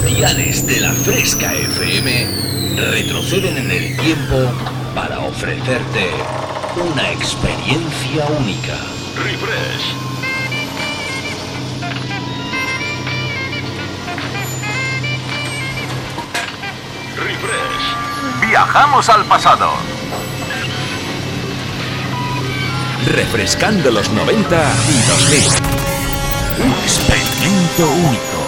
Los diales de la Fresca FM retroceden en el tiempo para ofrecerte una experiencia única. Refresh. Refresh. Viajamos al pasado. Refrescando los 90 y 2000. Un experimento único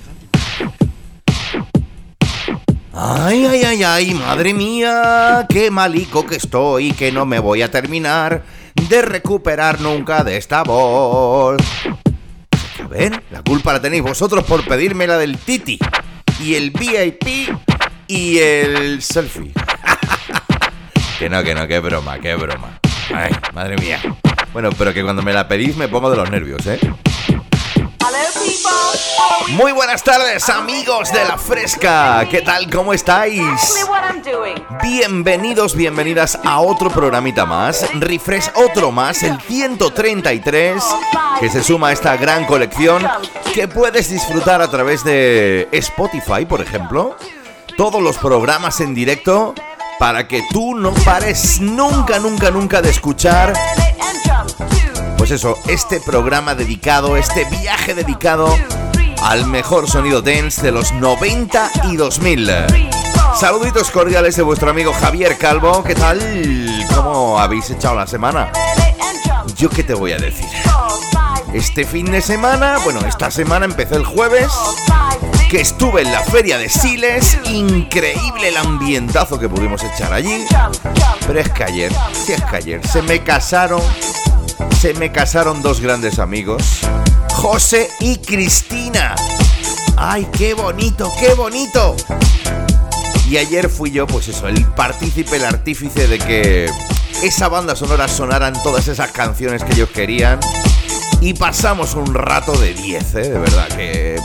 Ay, ay, ay, ay, madre mía, qué malico que estoy, que no me voy a terminar de recuperar nunca de esta voz. A ver, la culpa la tenéis vosotros por pedirme la del Titi, y el VIP, y el selfie. que no, que no, qué broma, qué broma. Ay, madre mía. Bueno, pero que cuando me la pedís me pongo de los nervios, ¿eh? Muy buenas tardes amigos de la Fresca, ¿qué tal? ¿Cómo estáis? Bienvenidos, bienvenidas a otro programita más, Refresh otro más, el 133, que se suma a esta gran colección que puedes disfrutar a través de Spotify, por ejemplo, todos los programas en directo para que tú no pares nunca, nunca, nunca de escuchar pues eso, este programa dedicado, este viaje dedicado al mejor sonido dance de los 90 y 2000. Saluditos cordiales de vuestro amigo Javier Calvo. ¿Qué tal? ¿Cómo habéis echado la semana? Yo qué te voy a decir. Este fin de semana, bueno, esta semana empecé el jueves, que estuve en la feria de Siles, increíble el ambientazo que pudimos echar allí. Pero es que ayer, si es que ayer, se me casaron se me casaron dos grandes amigos, José y Cristina. ¡Ay, qué bonito, qué bonito! Y ayer fui yo, pues eso, el partícipe, el artífice de que esa banda sonora sonaran todas esas canciones que ellos querían. Y pasamos un rato de 10, ¿eh? De verdad, que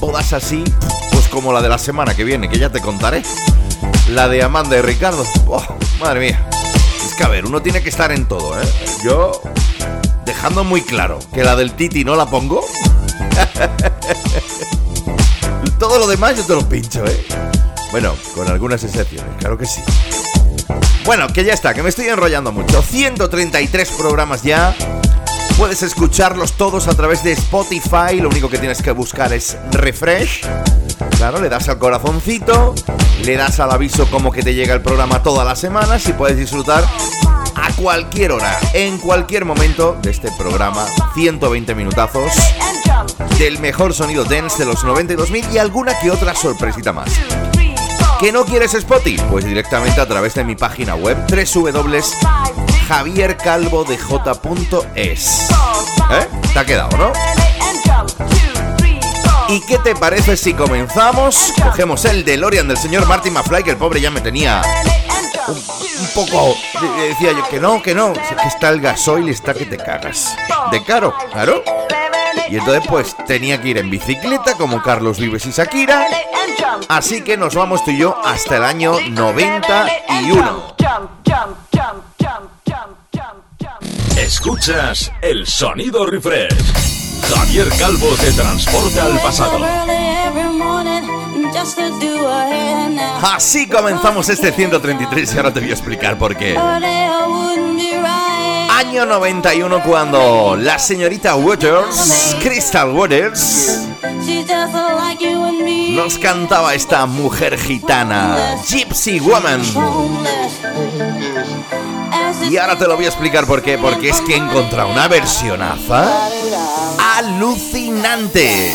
bodas así, pues como la de la semana que viene, que ya te contaré. La de Amanda y Ricardo. Oh, madre mía que uno tiene que estar en todo, ¿eh? Yo, dejando muy claro que la del Titi no la pongo. todo lo demás yo te lo pincho, ¿eh? Bueno, con algunas excepciones, claro que sí. Bueno, que ya está, que me estoy enrollando mucho. 133 programas ya. Puedes escucharlos todos a través de Spotify. Lo único que tienes que buscar es refresh. Claro, le das al corazoncito, le das al aviso como que te llega el programa todas las semanas y puedes disfrutar a cualquier hora, en cualquier momento de este programa, 120 minutazos del mejor sonido dance de los 92.000 y alguna que otra sorpresita más. ¿Que no quieres Spotify? Pues directamente a través de mi página web www.javiercalvodj.es. ¿Eh? ¿Te ha quedado, no? ¿Y qué te parece si comenzamos? Cogemos el DeLorean del señor Martin McFly, que el pobre ya me tenía un, poco... Decía yo que no, que no, que está el gasoil, está que te cagas. De caro, claro. Y entonces pues tenía que ir en bicicleta como Carlos Vives y Shakira. Así que nos vamos tú y yo hasta el año 91. Escuchas el sonido refresh. Javier Calvo te transporta al pasado. Así comenzamos este 133 y ahora te voy a explicar por qué. Año 91 cuando la señorita Waters, Crystal Waters, nos cantaba esta mujer gitana, Gypsy Woman. Y ahora te lo voy a explicar por qué, porque es que he encontrado una versionaza alucinante.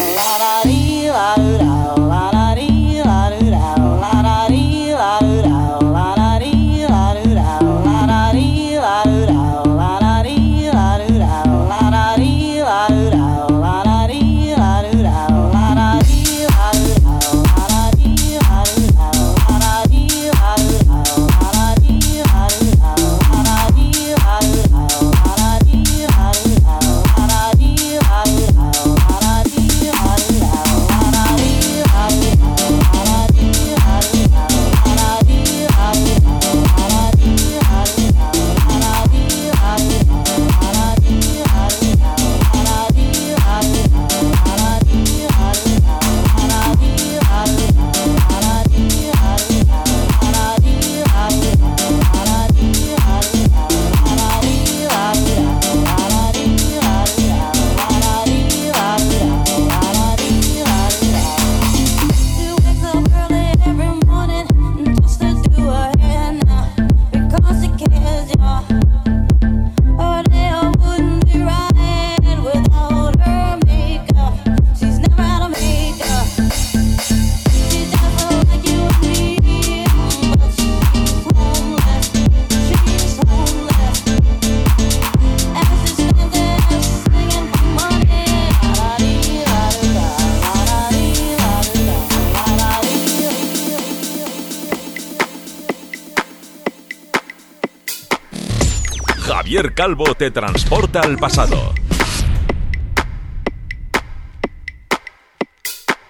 Calvo te transporta al pasado.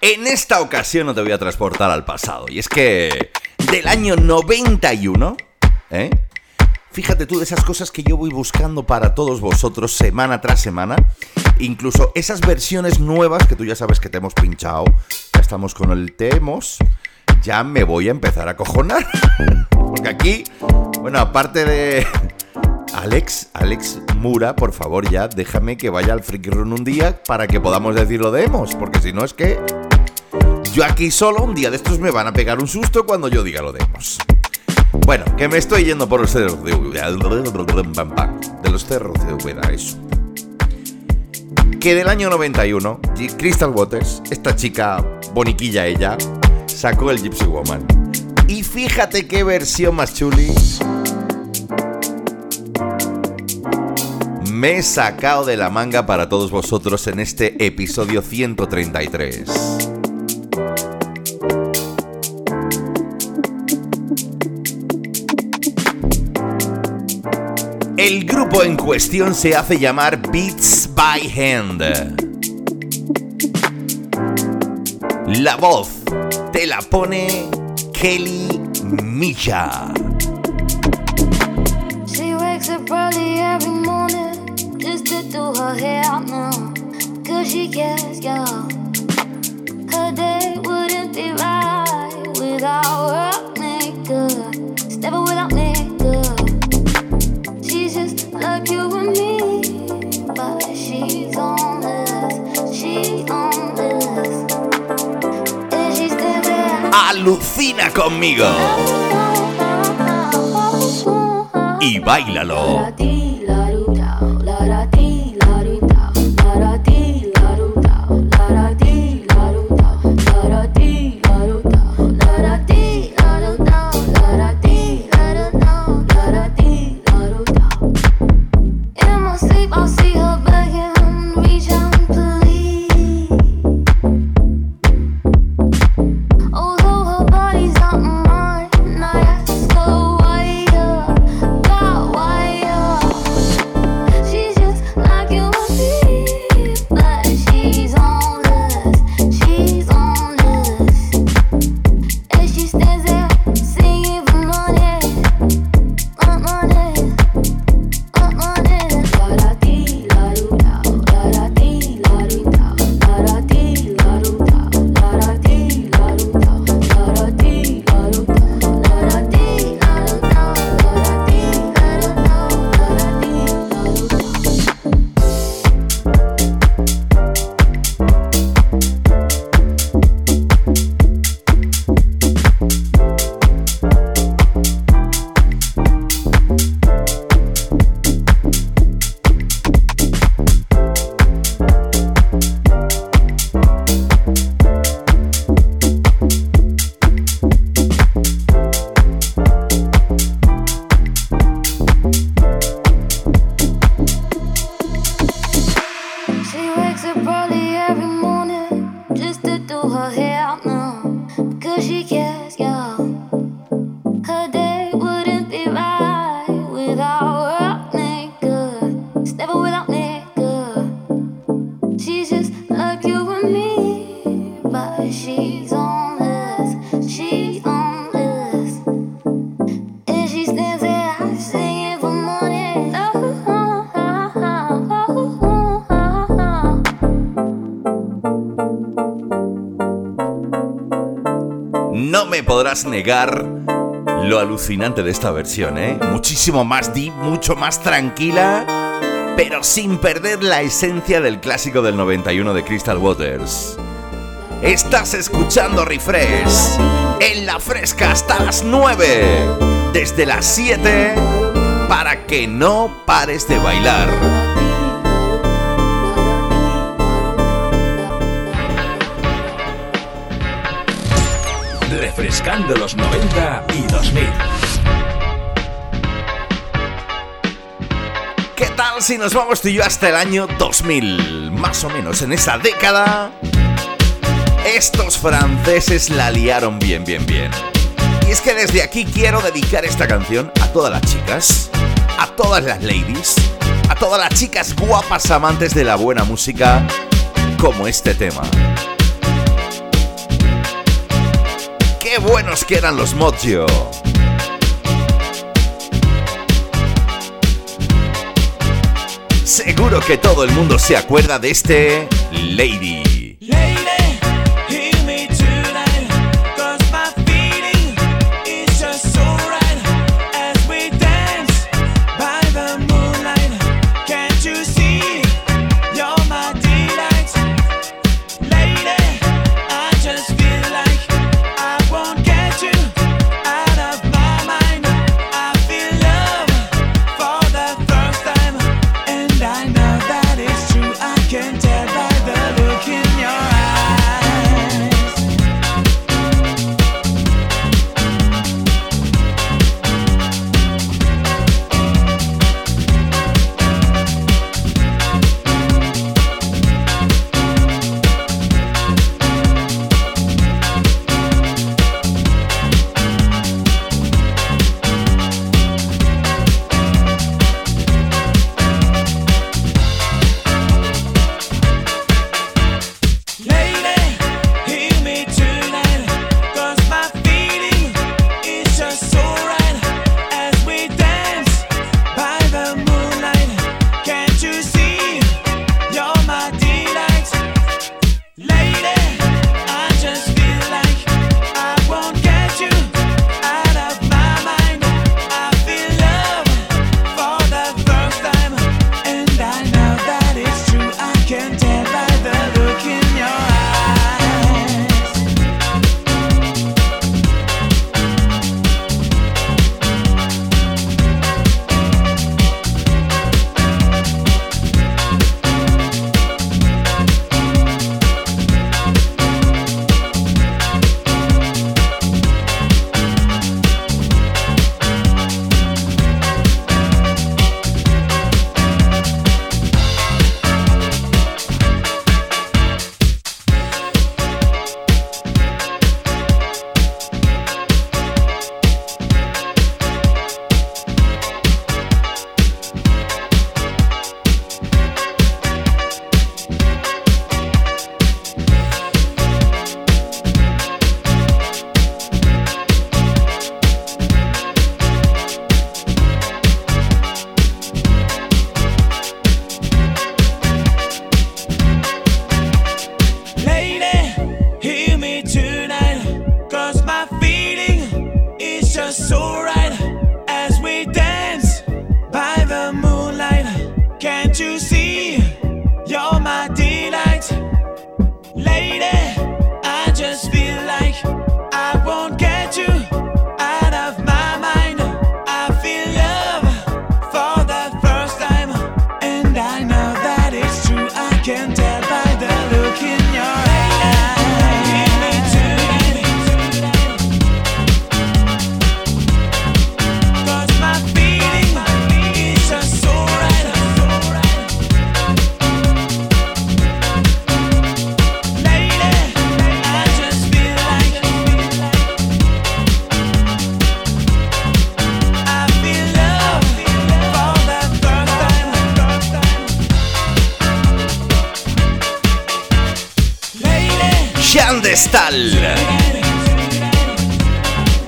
En esta ocasión no te voy a transportar al pasado. Y es que del año 91, ¿eh? Fíjate tú de esas cosas que yo voy buscando para todos vosotros semana tras semana. Incluso esas versiones nuevas que tú ya sabes que te hemos pinchado. Ya estamos con el Temos. Ya me voy a empezar a cojonar. Porque aquí, bueno, aparte de, Alex, Alex Mura, por favor ya, déjame que vaya al Freaky Run un día para que podamos decir lo de Emos, porque si no es que yo aquí solo un día de estos me van a pegar un susto cuando yo diga lo de Emos. Bueno, que me estoy yendo por los cerros de de los cerros de Úbeda, eso. Que del año 91, Crystal Waters, esta chica boniquilla ella, sacó el Gypsy Woman. Y fíjate qué versión más chuli me he sacado de la manga para todos vosotros en este episodio 133. El grupo en cuestión se hace llamar Beats by Hand. La voz te la pone Kelly Misha. her hair now. Cause she cares, yeah. Her day wouldn't be right without her makeup. Never without makeup. She's just like you and me. But she's on this. She's on this. And she's still there. Alucina conmigo. Y bailalo. Negar lo alucinante de esta versión, ¿eh? Muchísimo más deep, mucho más tranquila, pero sin perder la esencia del clásico del 91 de Crystal Waters. Estás escuchando Refresh en la fresca hasta las 9, desde las 7, para que no pares de bailar. Refrescando los 90 y 2000. ¿Qué tal si nos vamos tú y yo hasta el año 2000? Más o menos en esa década estos franceses la liaron bien, bien, bien. Y es que desde aquí quiero dedicar esta canción a todas las chicas, a todas las ladies, a todas las chicas guapas amantes de la buena música, como este tema. ¡Qué buenos que eran los Mojo! Seguro que todo el mundo se acuerda de este Lady.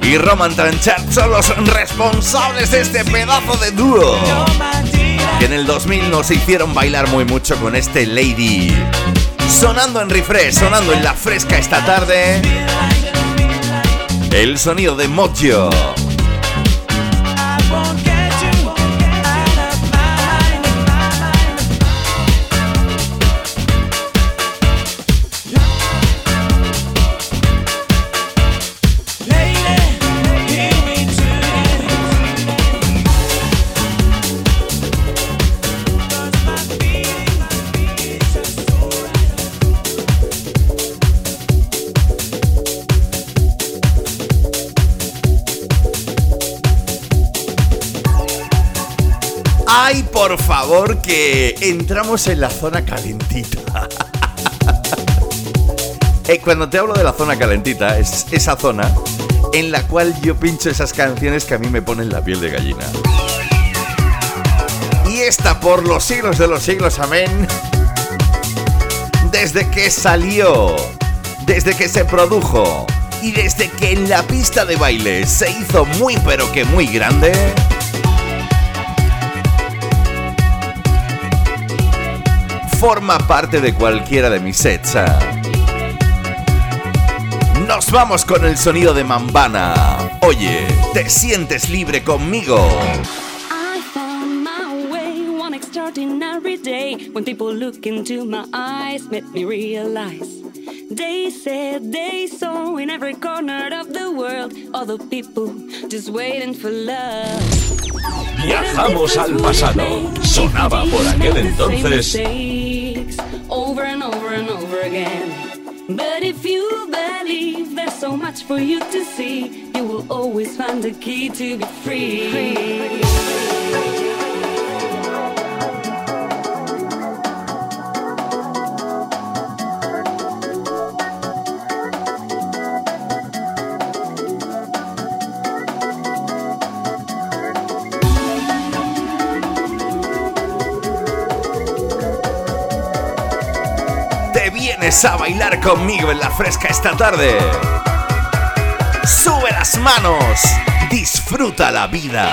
Y Roman Tranchard son los responsables de este pedazo de dúo que en el 2000 nos hicieron bailar muy mucho con este Lady. Sonando en refresh, sonando en la fresca esta tarde. El sonido de Mojo. Por favor, que entramos en la zona calentita. Eh, cuando te hablo de la zona calentita, es esa zona en la cual yo pincho esas canciones que a mí me ponen la piel de gallina. Y esta por los siglos de los siglos, amén. Desde que salió, desde que se produjo y desde que en la pista de baile se hizo muy pero que muy grande forma parte de cualquiera de mis sets. ¿eh? Nos vamos con el sonido de Mambana. Oye, ¿te sientes libre conmigo? I found my way one extraordinary day when people look into my eyes made me realize they said they saw in every corner of the world all the people just waiting for love. Viajamos al pasado. Sonaba por aquel entonces. Over and over and over again. But if you believe there's so much for you to see, you will always find the key to be free. A bailar conmigo en la fresca esta tarde. Sube las manos, disfruta la vida.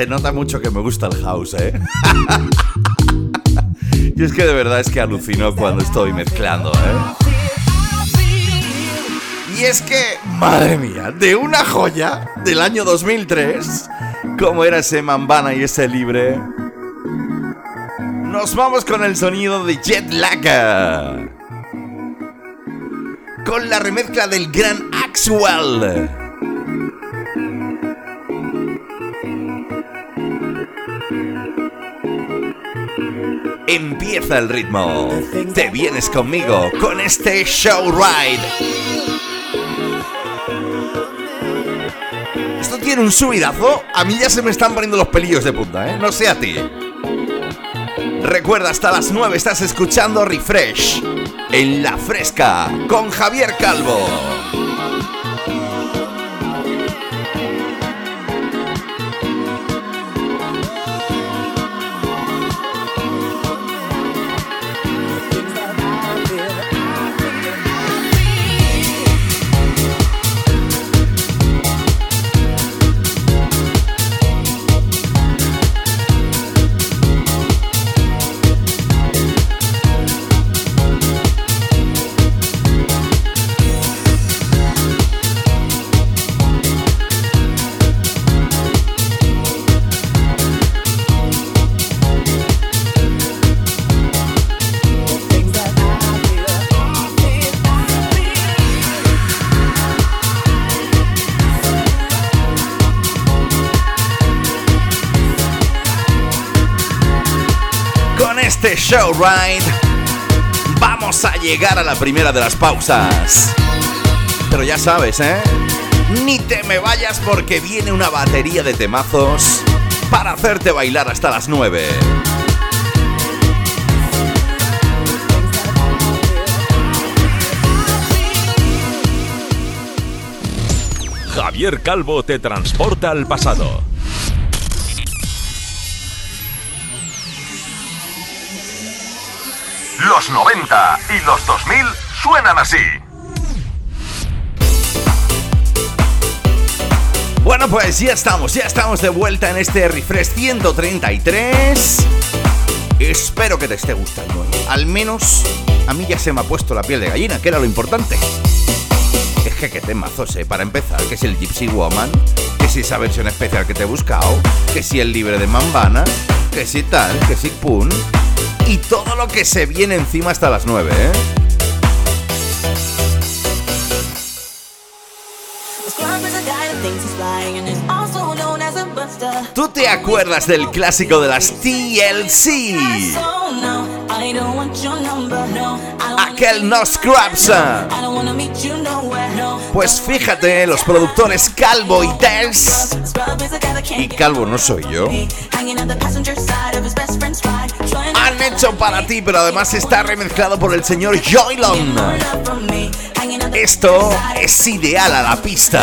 Se nota mucho que me gusta el house, ¿eh? y es que de verdad es que alucino cuando estoy mezclando, ¿eh? Y es que, madre mía, de una joya del año 2003, como era ese Mambana y ese libre, nos vamos con el sonido de Jet Lag. Con la remezcla del gran Axwell. Empieza el ritmo. Te vienes conmigo con este show ride. tiene un subidazo, a mí ya se me están poniendo los pelillos de punta, ¿eh? No sé a ti. Recuerda, hasta las 9 estás escuchando Refresh en La Fresca con Javier Calvo. Show ride vamos a llegar a la primera de las pausas. Pero ya sabes, ¿eh? Ni te me vayas porque viene una batería de temazos para hacerte bailar hasta las 9. Javier Calvo te transporta al pasado Los 90 y los 2000 suenan así. Bueno, pues ya estamos, ya estamos de vuelta en este refresh 133. Espero que te esté gustando. ¿eh? Al menos a mí ya se me ha puesto la piel de gallina, que era lo importante. Es que qué temazos, ¿eh? Para empezar, que es el Gypsy Woman, que si esa versión especial que te he buscado, que si el libre de Mambana, que si tal, que si Pun y todo lo que se viene encima hasta las 9, ¿eh? ¿Tú te acuerdas del clásico de las TLC? Aquel No Scrubs. Pues fíjate, los productores Calvo y Tess. Y Calvo no soy yo hecho para ti, pero además está remezclado por el señor Joylon. Esto es ideal a la pista.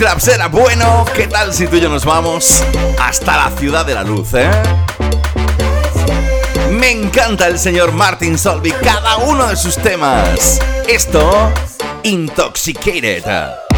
Clubs era bueno, ¿qué tal si tú y yo nos vamos hasta la ciudad de la luz, eh? Me encanta el señor Martin Solvik, cada uno de sus temas. Esto, Intoxicated.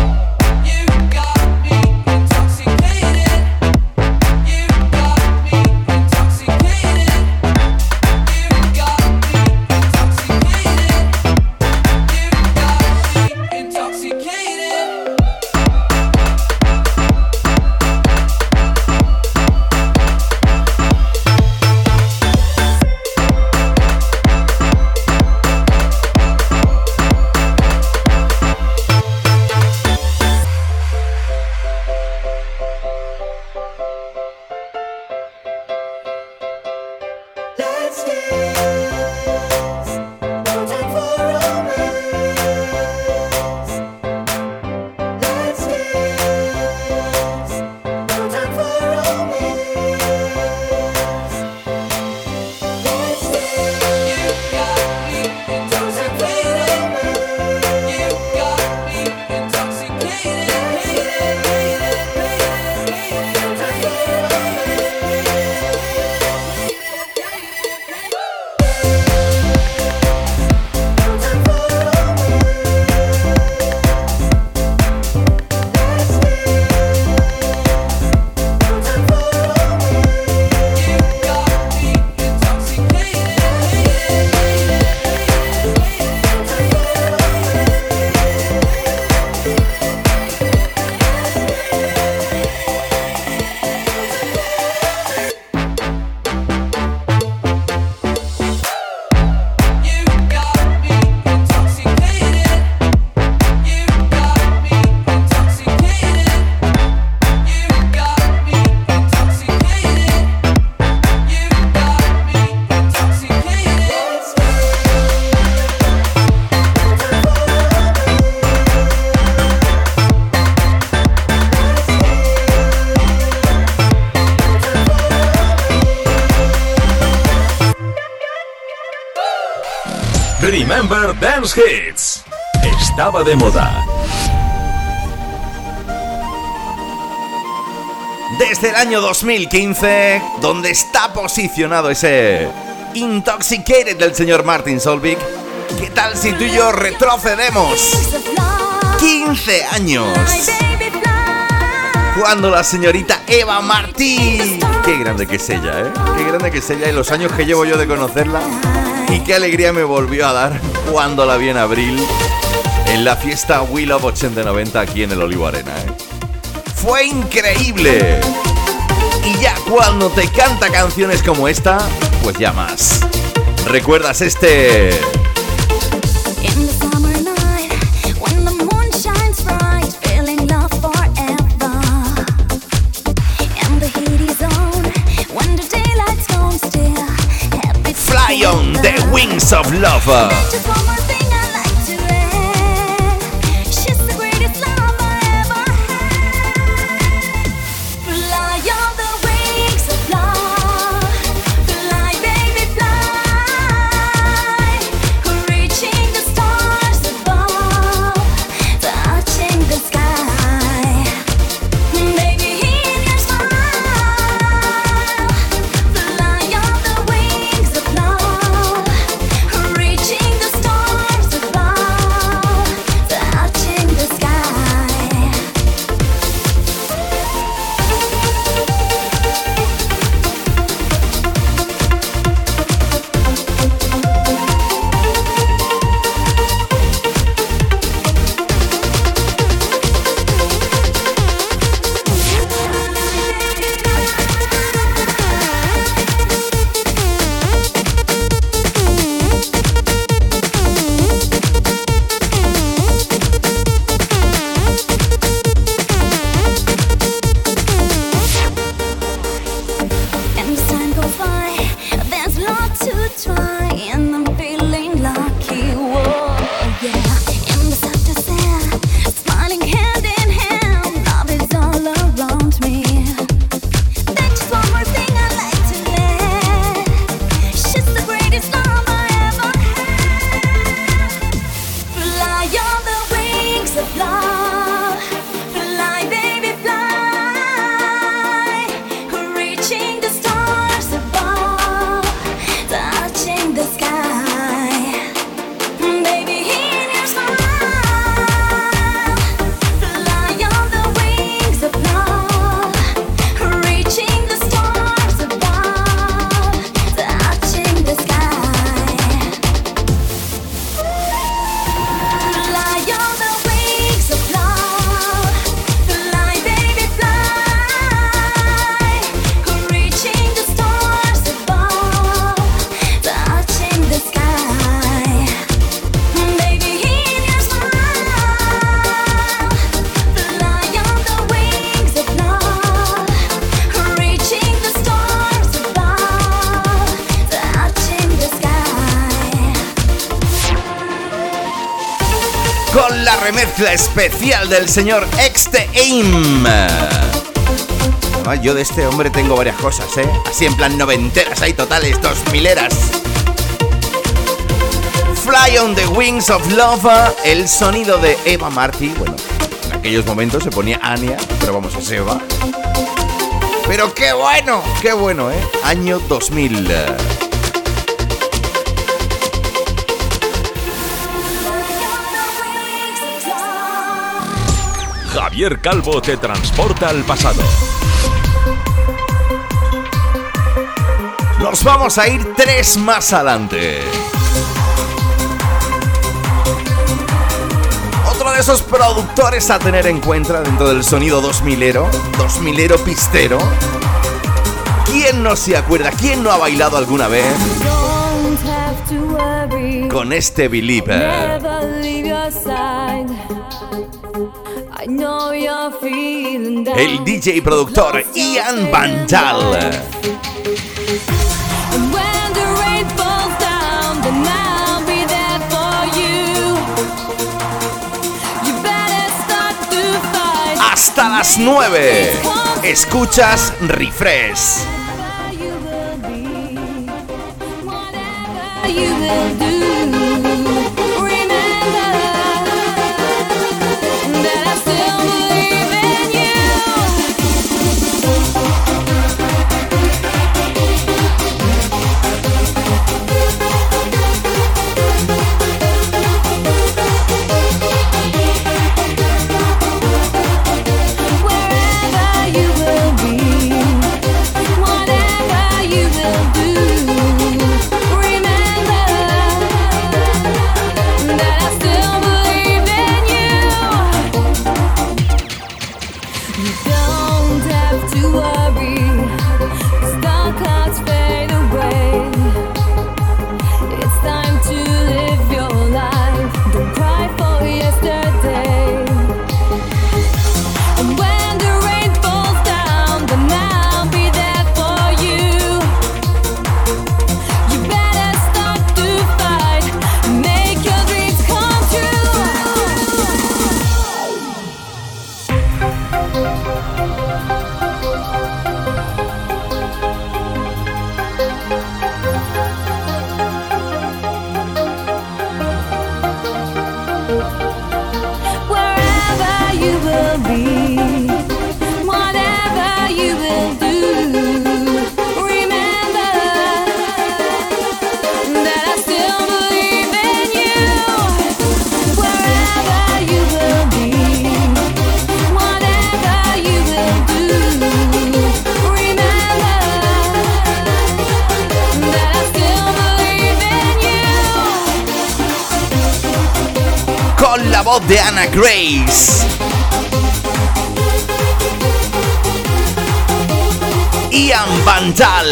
Dance Hits. Estaba de moda. Desde el año 2015, donde está posicionado ese Intoxicated del señor Martin Solvik, ¿qué tal si tú y yo retrocedemos 15 años? Cuando la señorita Eva Martín, qué grande que es ella, ¿eh? Qué grande que es ella y los años que llevo yo de conocerla y qué alegría me volvió a dar cuando la vi en abril en la fiesta Will of 8090 aquí en el Olivo Arena. ¿eh? Fue increíble. Y ya cuando te canta canciones como esta, pues ya más. ¿Recuerdas este Wings of Love. Especial del señor Exte Aim. yo de este hombre tengo varias cosas, ¿eh? Así en plan noventeras, hay totales, dos mileras. Fly on the Wings of Love, el sonido de Eva Marty. Bueno, en aquellos momentos se ponía Anya, pero vamos, es Eva. Pero qué bueno, qué bueno, ¿eh? Año 2000. Javier Calvo te transporta al pasado. Nos vamos a ir tres más adelante. Otro de esos productores a tener en cuenta dentro del sonido 2000ero, 2000ero pistero. ¿Quién no se acuerda? ¿Quién no ha bailado alguna vez? Con este Believer. El DJ productor Ian Banjal. Hasta las 9. Escuchas Refresh. De Anna Grace. Ian Bantal.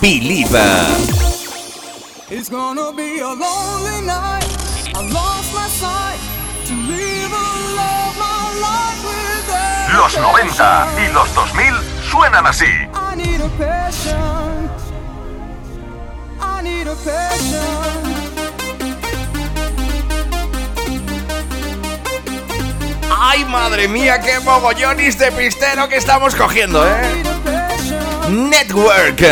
Believer. It's gonna be a lonely night. I lost my sight to live a love my life with Los 90 y los 2000 suenan así. I need a passion. I need a passion. Madre mía, qué mogollonis de pistero que estamos cogiendo, eh! Network.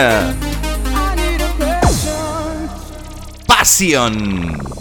Passion.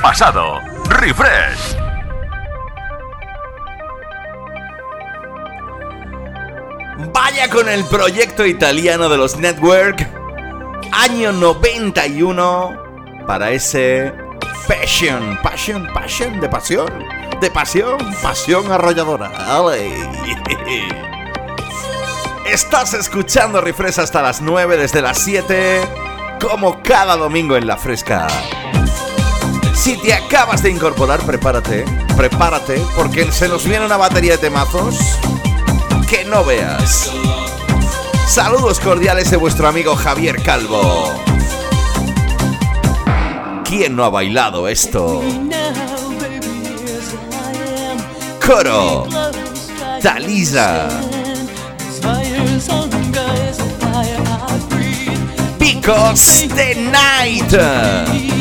Pasado. Refresh. Vaya con el proyecto italiano de los Network. Año 91 para ese Passion, Passion, Passion de pasión, de pasión, pasión arrolladora. Estás escuchando Refresh hasta las 9 desde las 7 como cada domingo en la fresca. Si te acabas de incorporar, prepárate, prepárate, porque se nos viene una batería de temazos que no veas. Saludos cordiales de vuestro amigo Javier Calvo. ¿Quién no ha bailado esto? Coro, Talisa, Because the Night.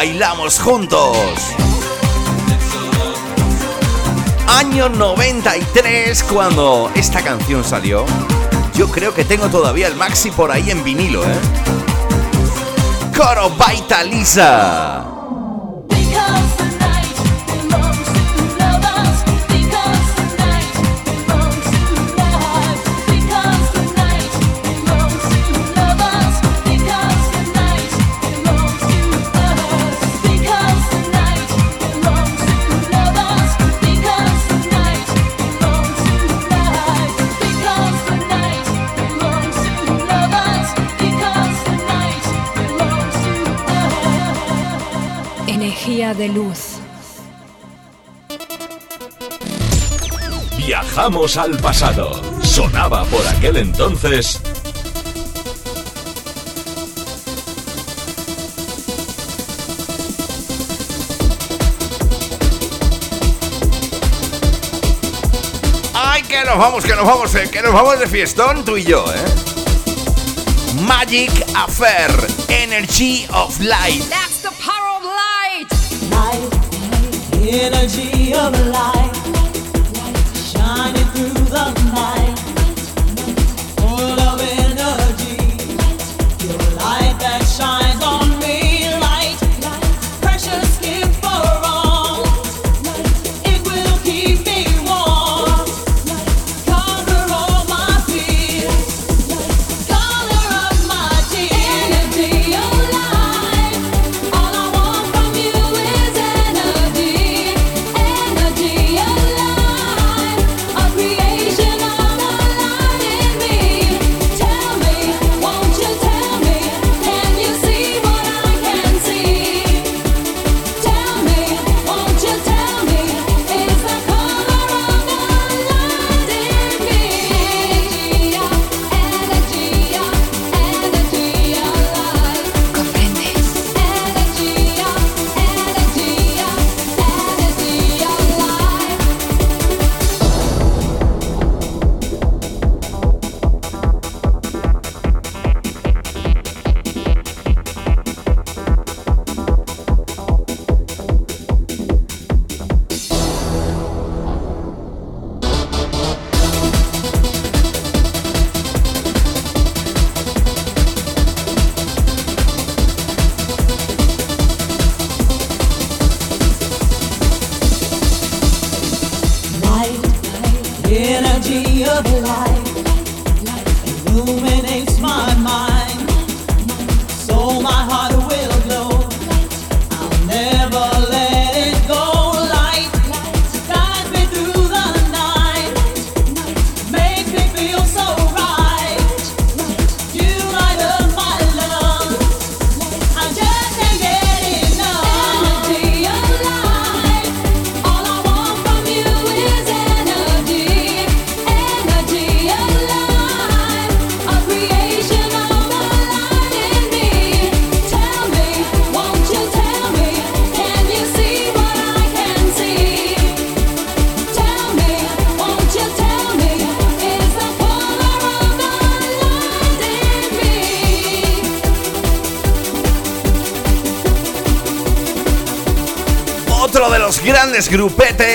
Bailamos juntos. Año 93 cuando esta canción salió. Yo creo que tengo todavía el maxi por ahí en vinilo, ¿eh? Coro Baita Lisa. De luz. Viajamos al pasado. Sonaba por aquel entonces. ¡Ay, que nos vamos, que nos vamos, eh, que nos vamos de fiestón tú y yo, eh! Magic Affair, Energy of Light. Energy of light. Shining through the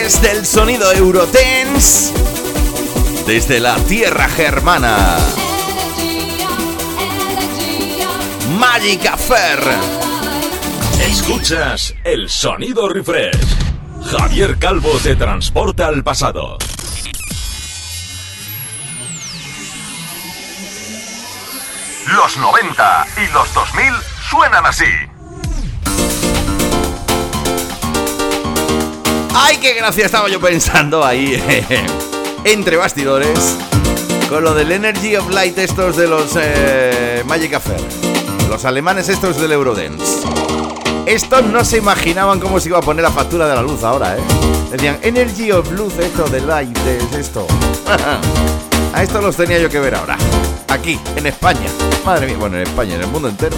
grupetes del sonido Eurotense desde la tierra germana. Magic Affair. Escuchas el sonido refresh. Javier Calvo te transporta al pasado. Los 90 y los 2000 suenan así. ¡Ay, qué gracia estaba yo pensando ahí! Entre bastidores. Con lo del Energy of Light estos de los eh, Magic Affair. Los alemanes estos del Eurodance. Estos no se imaginaban cómo se iba a poner la factura de la luz ahora, ¿eh? Decían, Energy of Luz, esto de Light, es esto. a esto los tenía yo que ver ahora. Aquí, en España. Madre mía, bueno, en España, en el mundo entero.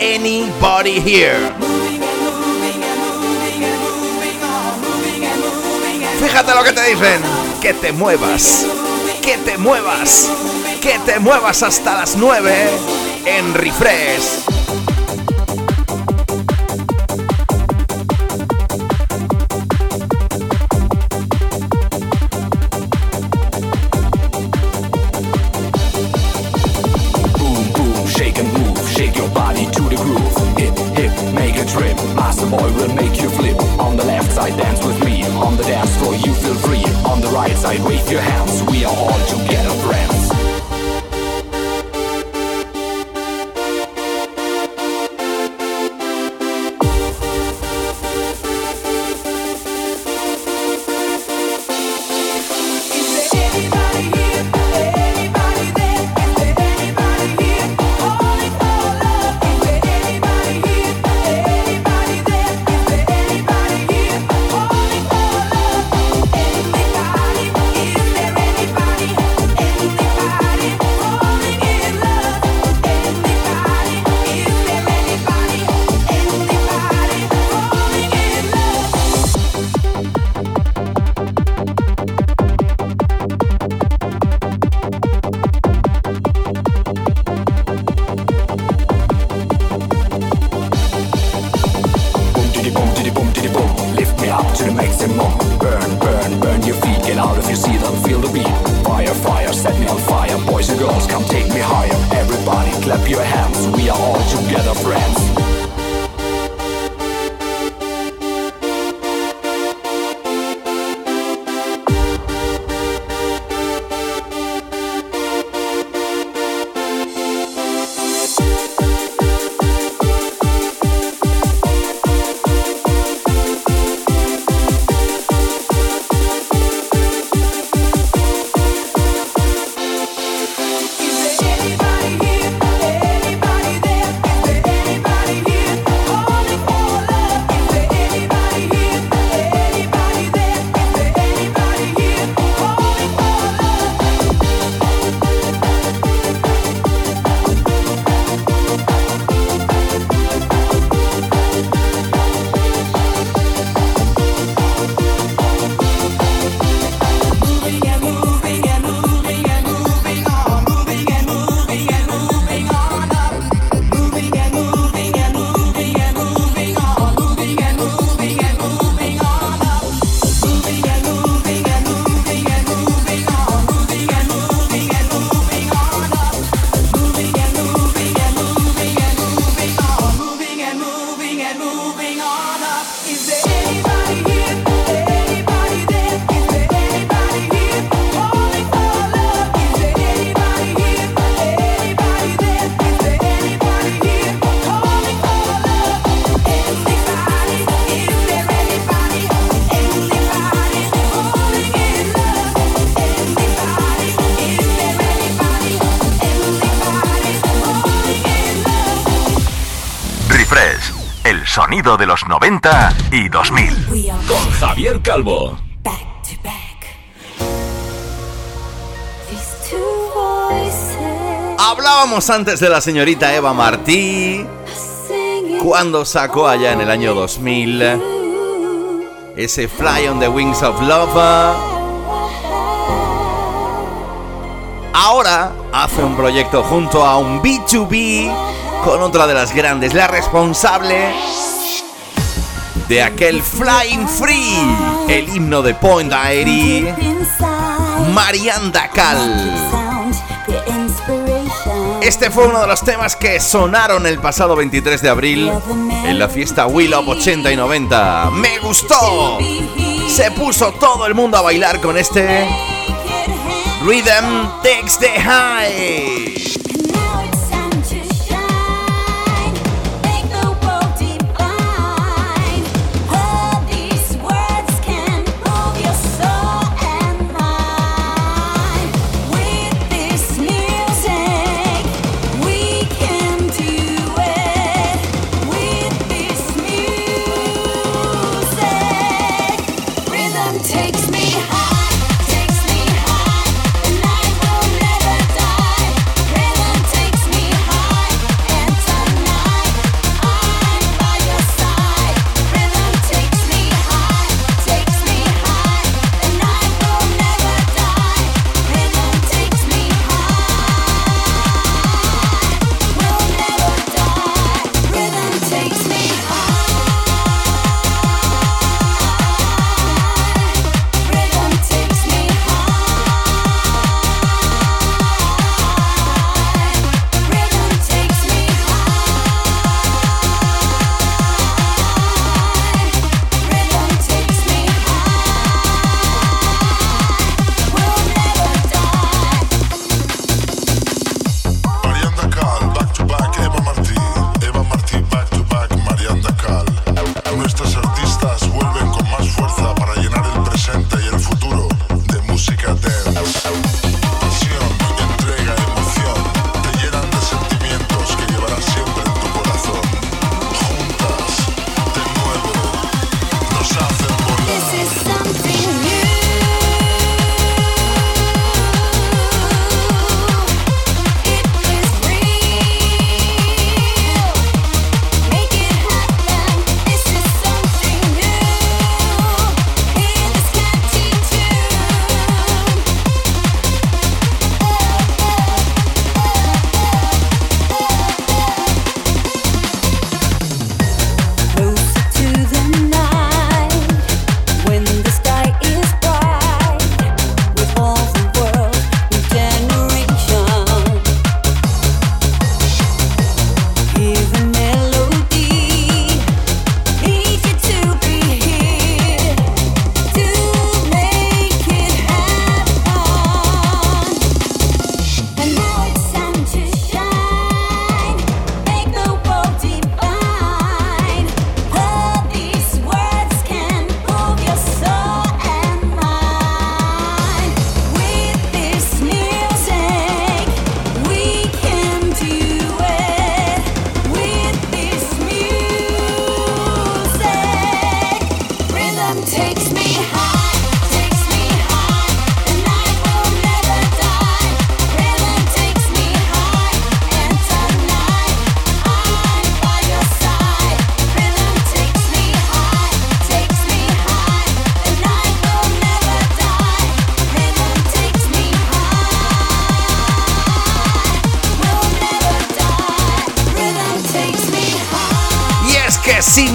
Anybody Here. Fíjate lo que te dicen, que te muevas, que te muevas, que te muevas hasta las 9 en Refresh. Boy will make you flip. On the left side, dance with me. On the dance floor, you feel free. On the right side, wave your hands. We are all together friends. fire, fire, set me on fire. Boys and girls, come take me higher. Everybody clap your hands, we are all together friends. De los 90 y 2000. Con Javier Calvo. Hablábamos antes de la señorita Eva Martí cuando sacó allá en el año 2000 ese Fly on the Wings of Love. Ahora hace un proyecto junto a un B2B con otra de las grandes, la responsable de aquel Flying Free, el himno de Point Diary, Marianne Dacal. Este fue uno de los temas que sonaron el pasado 23 de abril en la fiesta Will Up 80 y 90. ¡Me gustó! Se puso todo el mundo a bailar con este Rhythm Takes the High.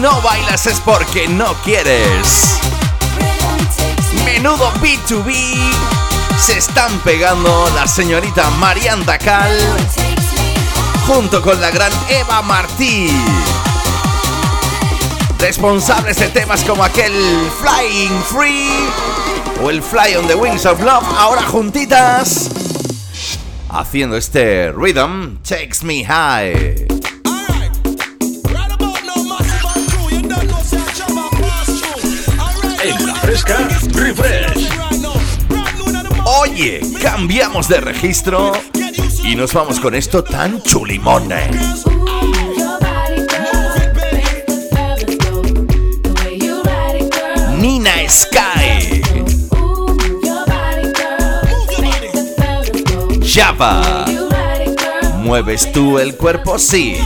No bailas es porque no quieres. Menudo B2B. Se están pegando la señorita Marian Dacal junto con la gran Eva Martí. Responsables de temas como aquel Flying Free o el Fly on the Wings of Love, ahora juntitas, haciendo este rhythm Takes Me High. Refresh. Oye, cambiamos de registro y nos vamos con esto tan chulimone. Nina Sky. Java. ¿Mueves tú el cuerpo? Sí.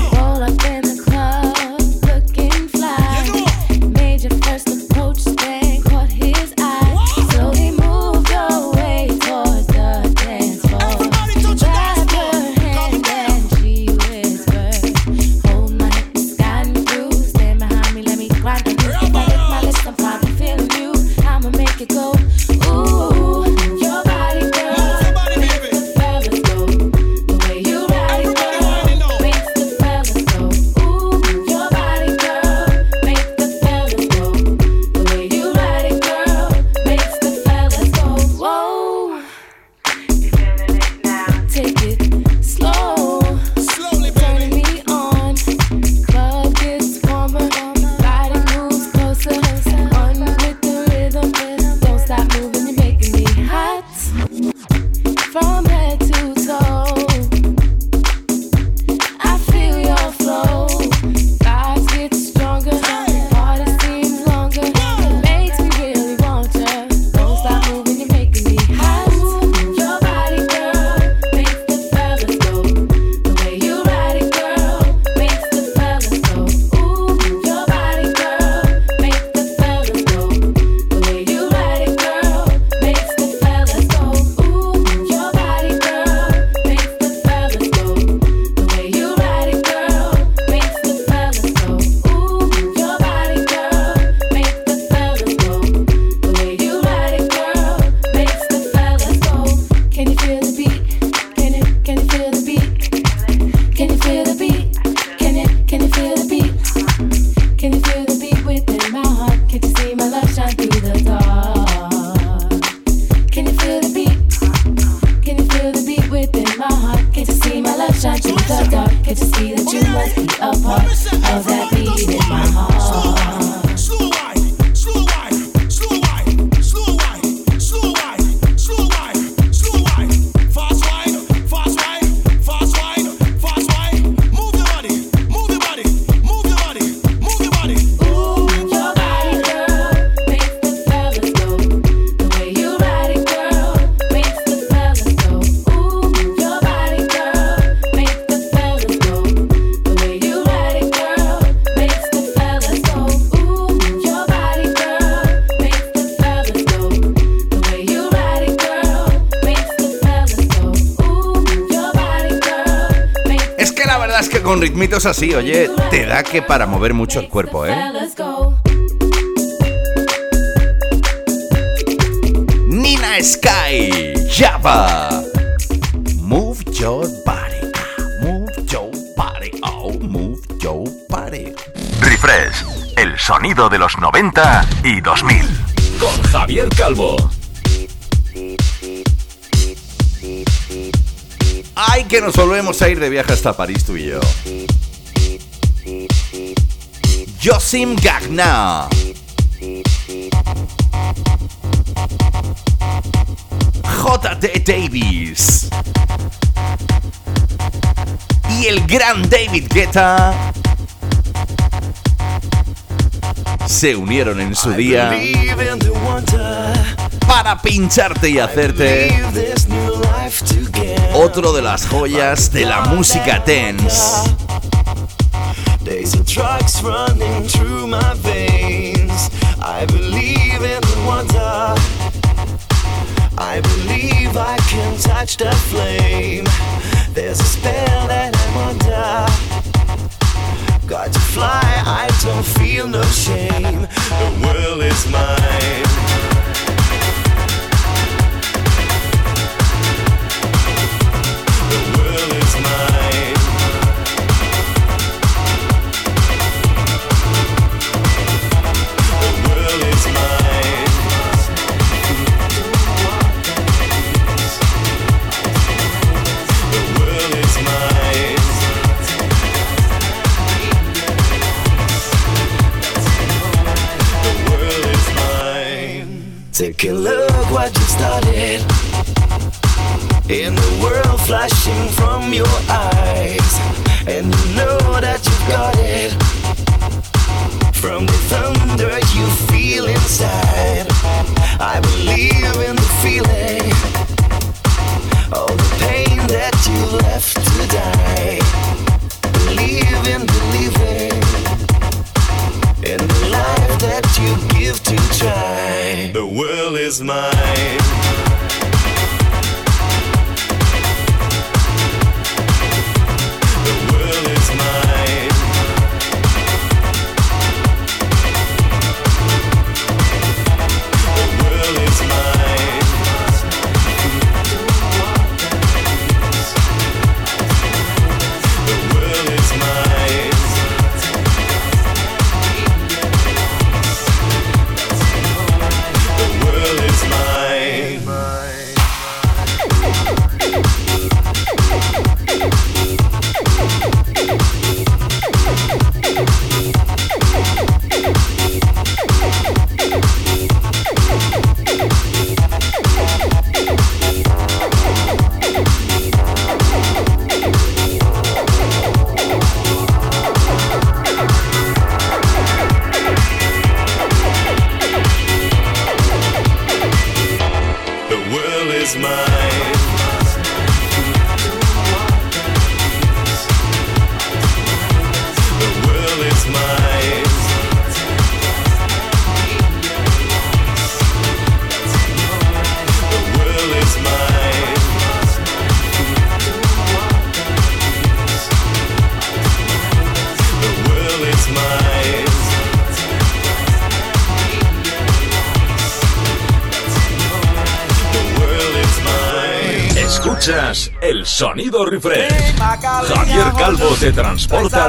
Así, oye, te da que para mover mucho el cuerpo, ¿eh? Nina Sky, Java. Move your body, move your body, oh, move your body. Refresh, el sonido de los 90 y 2000. Con Javier Calvo. Ay, que nos volvemos a ir de viaje hasta París tú y yo. Josim Gagna. J.D. Davis. Y el gran David Guetta se unieron en su día para pincharte y hacerte otro de las joyas de la música dance.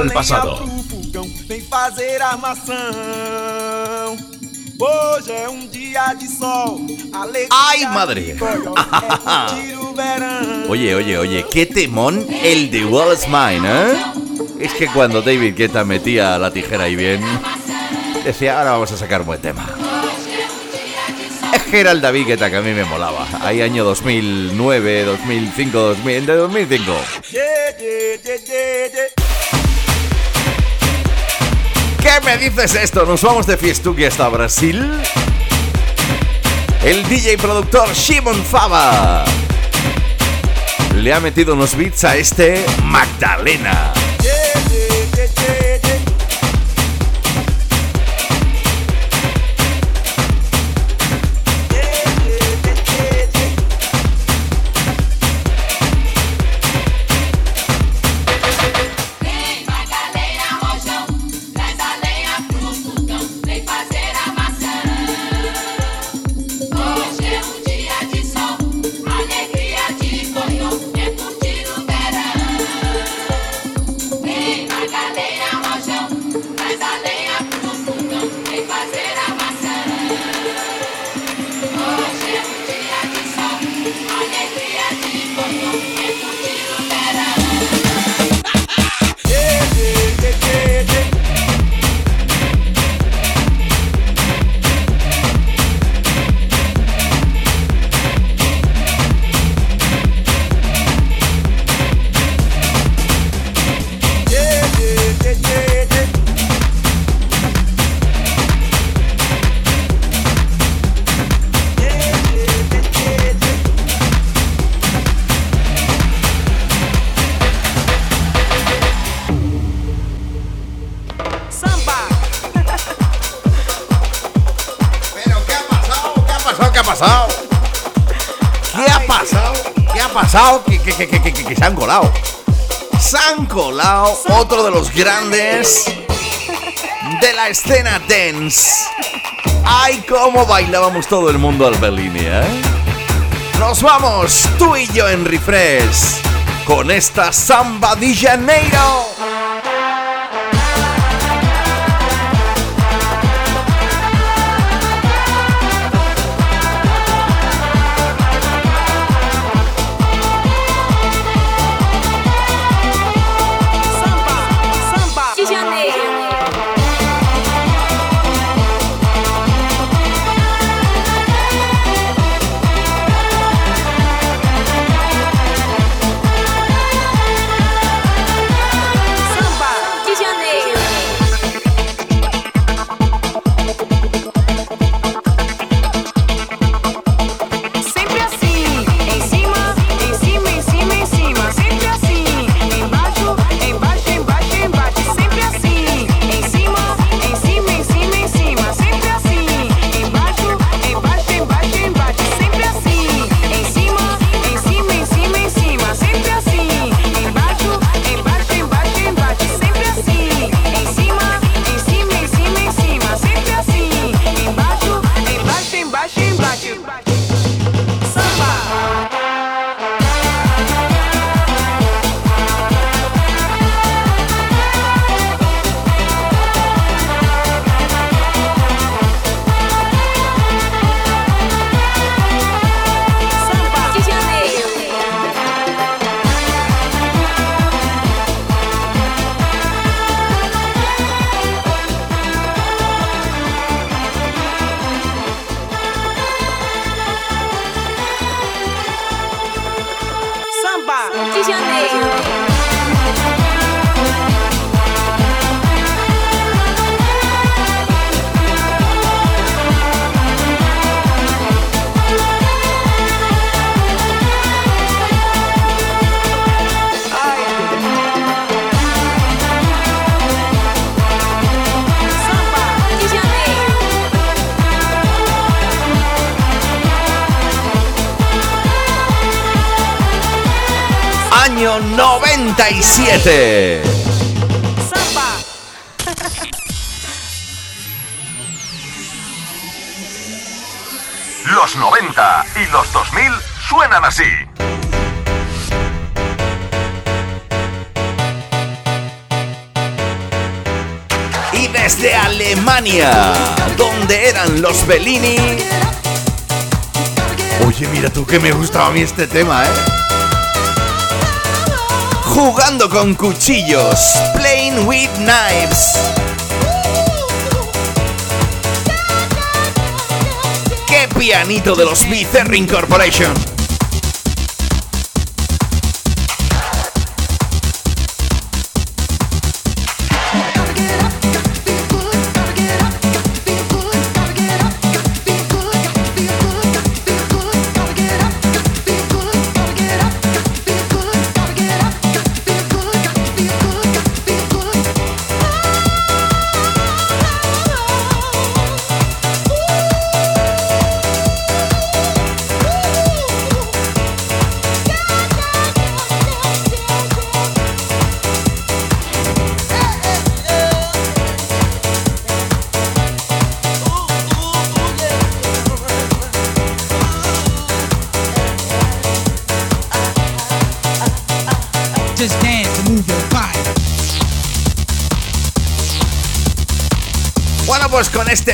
Al pasado. Vem fazer armação. Hoje é um dia de sol. ¡Ay, madre! Oye, oye, oye, qué temón el de Wall is Mine, ¿eh? Es que cuando David Guetta metía la tijera ahí bien, decía, ahora vamos a sacar un buen tema. Es que era el David Guetta que a mí me molaba. Ahí año 2009, 2005, 2000, de 2005. ¿Qué me dices esto? Nos vamos de fiestuki hasta Brasil. El DJ productor Shimon Fava le ha metido unos beats a este Magdalena. Grandes de la escena dance. ¡Ay, cómo bailábamos todo el mundo al Bellini, eh! Nos vamos, tú y yo en refresh, con esta samba de Janeiro. 97. Los 90 y los 2000 suenan así. Y desde Alemania, donde eran los Bellini. Oye, mira tú que me gustaba a mí este tema, ¿eh? Jugando con cuchillos, playing with knives. ¡Qué pianito de los Bizarre Corporation!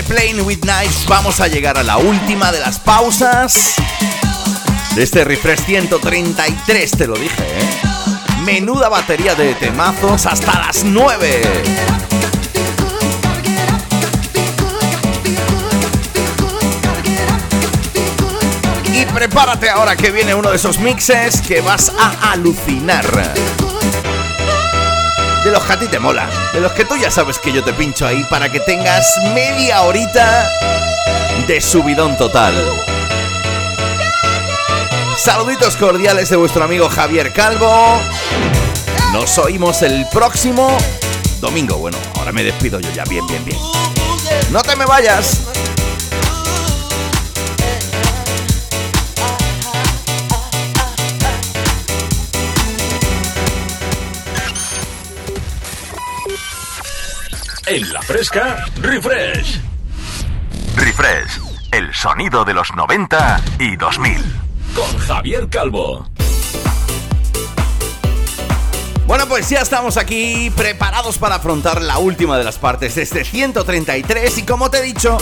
Playing with Knives vamos a llegar a la última de las pausas de este refresh 133, te lo dije, ¿eh? Menuda batería de temazos hasta las 9. Y prepárate ahora que viene uno de esos mixes que vas a alucinar. De los que a ti te mola, de los que tú ya sabes que yo te pincho ahí para que tengas media horita de subidón total. Saluditos cordiales de vuestro amigo Javier Calvo. Nos oímos el próximo domingo. Bueno, ahora me despido yo ya, bien, bien, bien. No te me vayas. En la fresca, refresh. Refresh, el sonido de los 90 y 2000. Con Javier Calvo. Bueno, pues ya estamos aquí preparados para afrontar la última de las partes de este 133 y como te he dicho,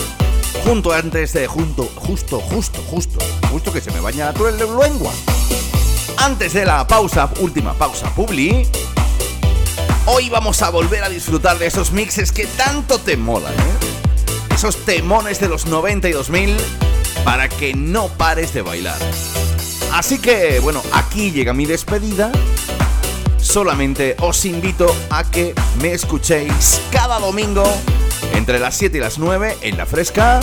junto antes de junto, justo, justo, justo, justo que se me baña la lengua. Antes de la pausa, última pausa publi, hoy vamos a volver a disfrutar de esos mixes que tanto te molan, ¿eh? Esos temones de los 90 y 2000 para que no pares de bailar. Así que, bueno, aquí llega mi despedida. Solamente os invito a que me escuchéis cada domingo entre las 7 y las 9 en la fresca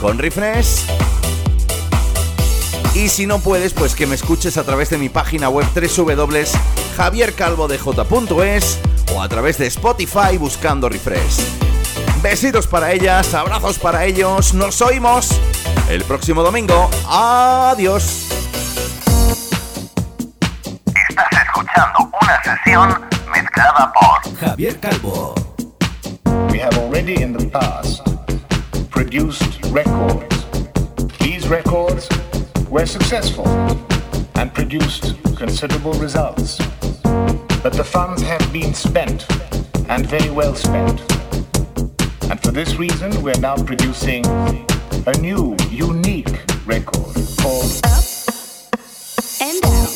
con Refresh. Y si no puedes, pues que me escuches a través de mi página web www.javiercalvodej.es o a través de Spotify buscando Refresh. Besitos para ellas, abrazos para ellos, nos oímos el próximo domingo. Adiós. Estás escuchando una sesión mezclada por Javier Calvo. We have already in the past produced records. These records were successful and produced considerable results. But the funds have been spent and very well spent. And for this reason, we're now producing a new, unique record called Up And down.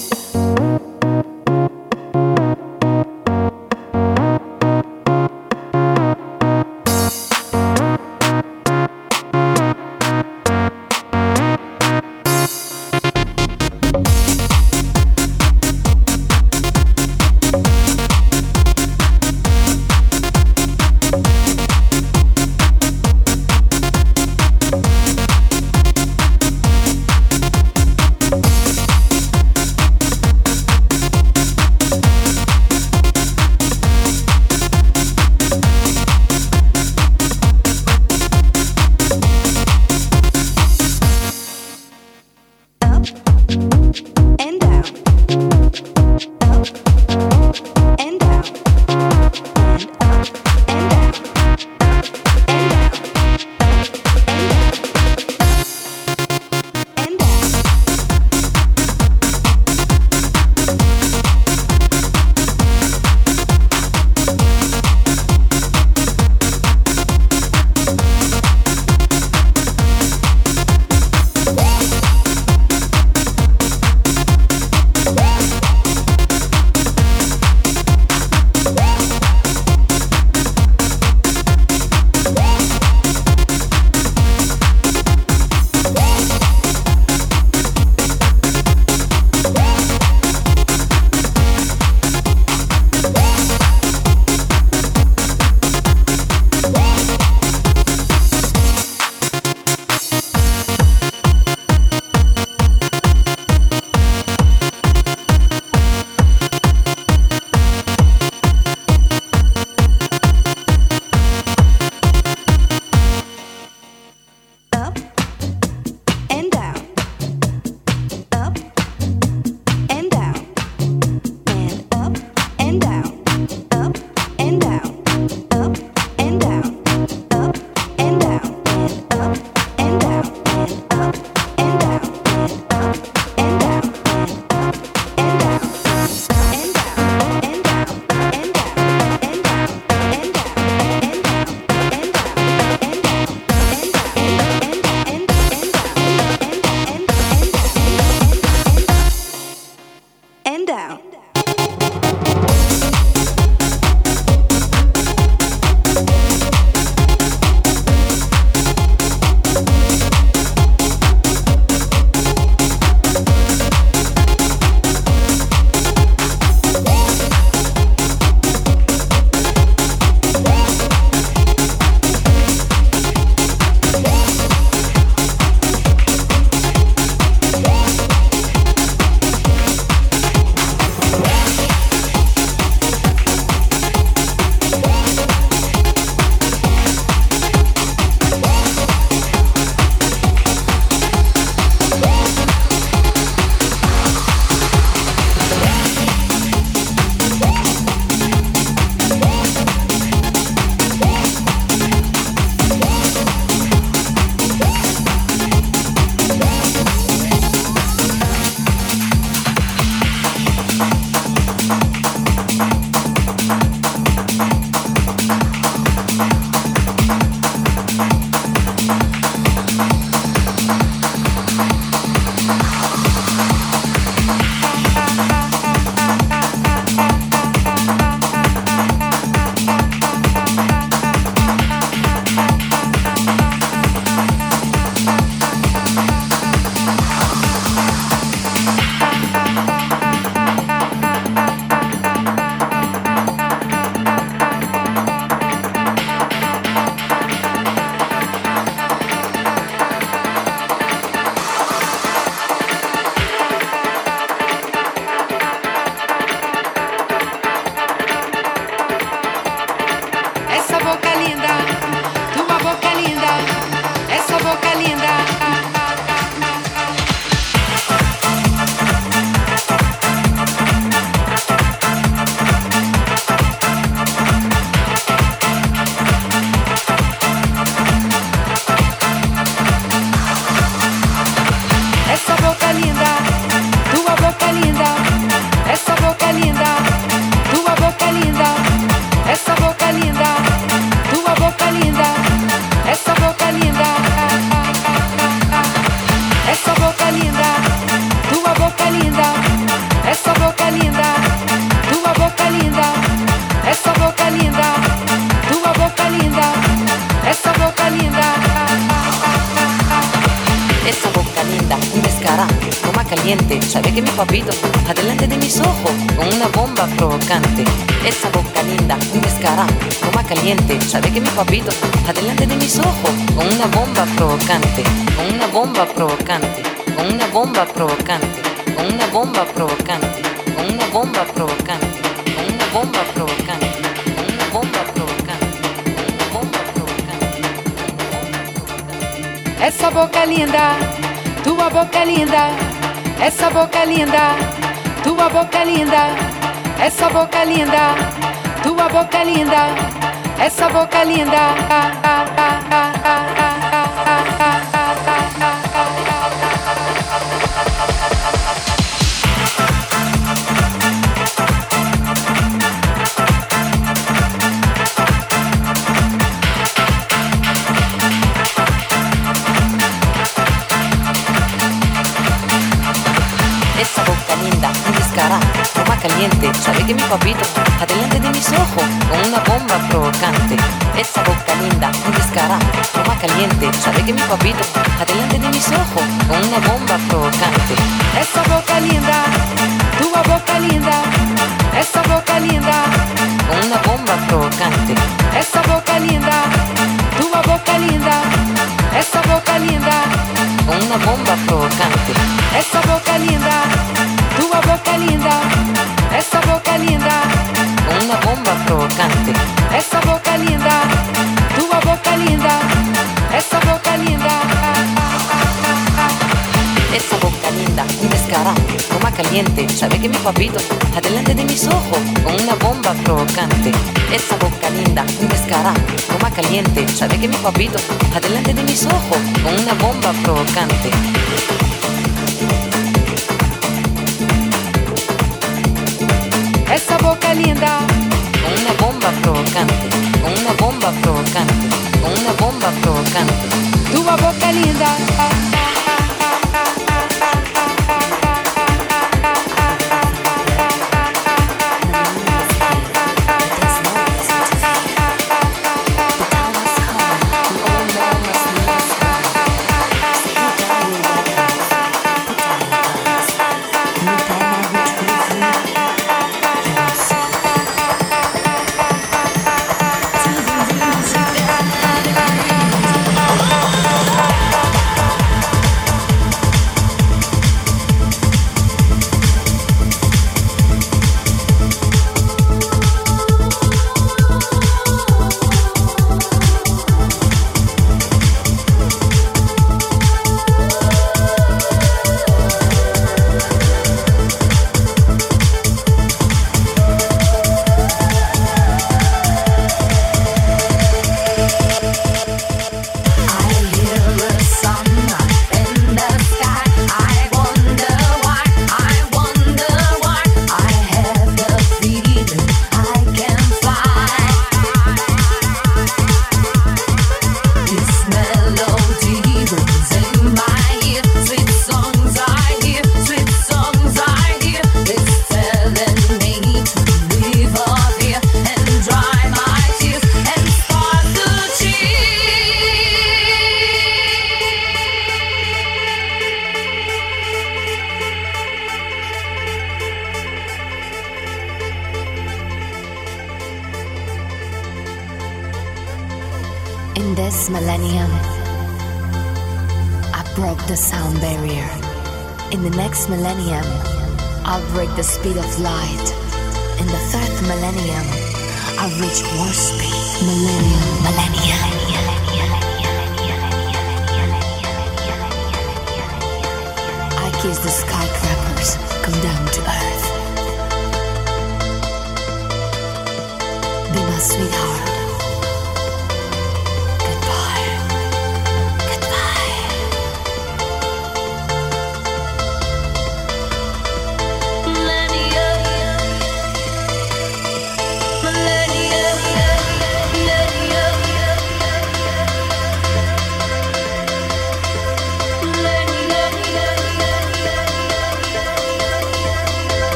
caliente, sabe que mi papito, adelante de mis ojos, con una bomba provocante. Esa boca linda, un descarado, toma caliente, sabe que mi papito, adelante de mis ojos, con una bomba provocante. Esa boca linda, con una bomba provocante, con una bomba provocante, con una bomba provocante. Tu boca linda. Ah, ah.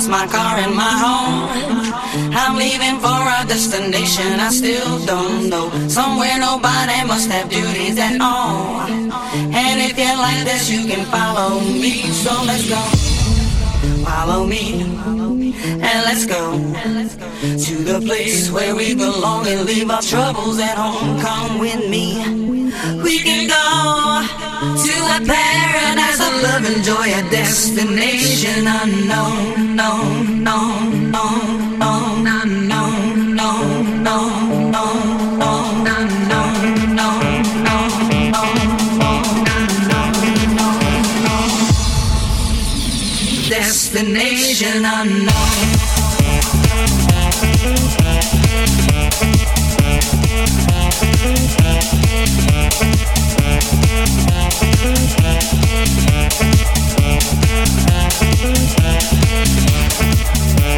Job, my car, and my home. I'm leaving for a destination I still don't know. Somewhere nobody must have duties at all. And if you like this, you can follow me. So let's go. Follow me. And let's go to the place where we belong and leave our troubles at home. Come with me. We can go paradise of love and joy, a destination unknown, known, known, known, known, unknown, known, known, known, known, unknown, known, known. Destination unknown.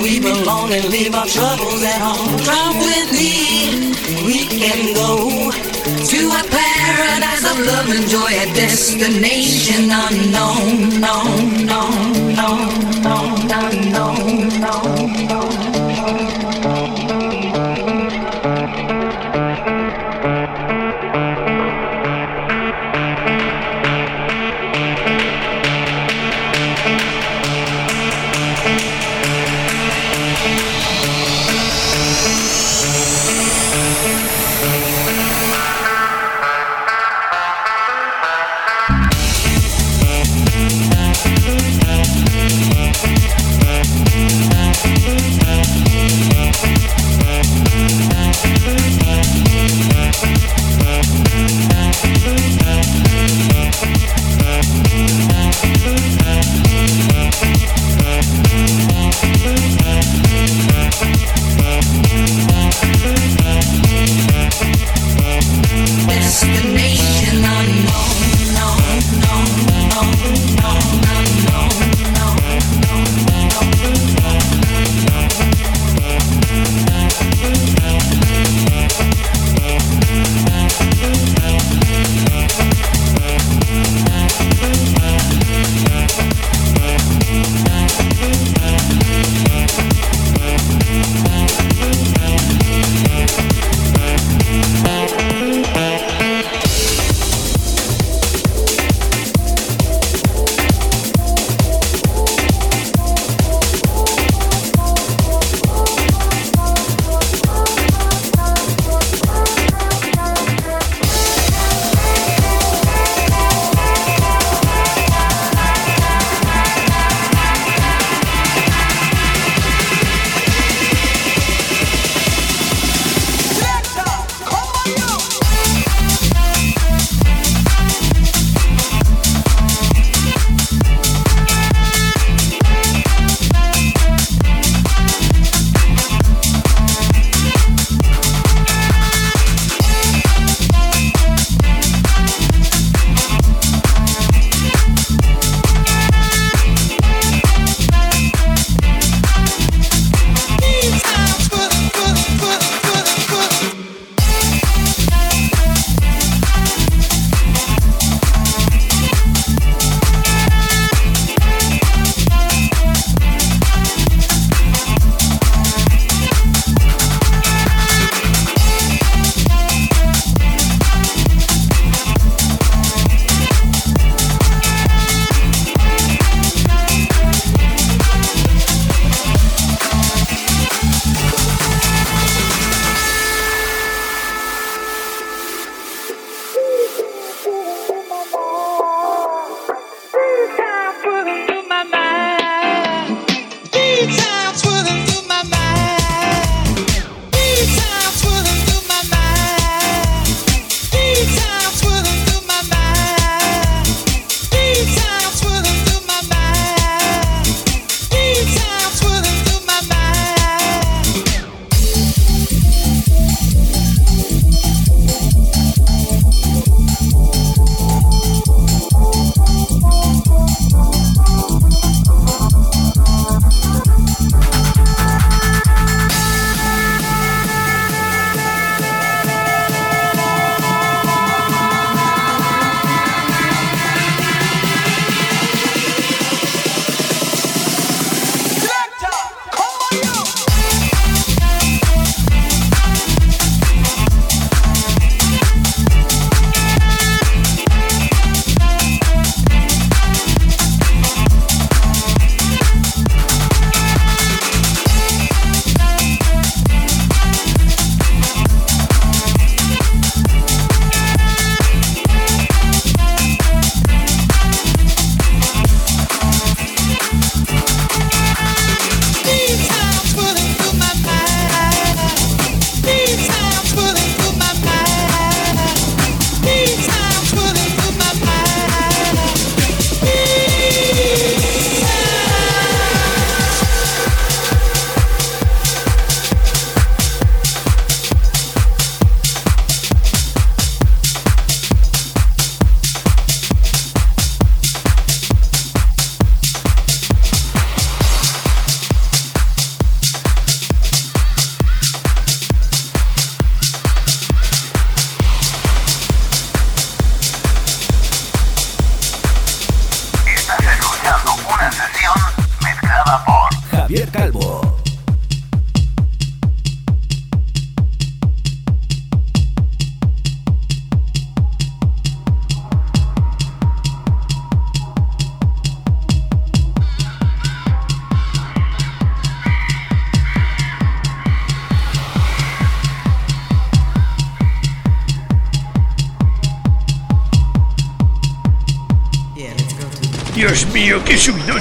we belong and leave our troubles at home. Come with me. We can go to a paradise of love and joy, a destination unknown. No, no, no, no, no, no, no,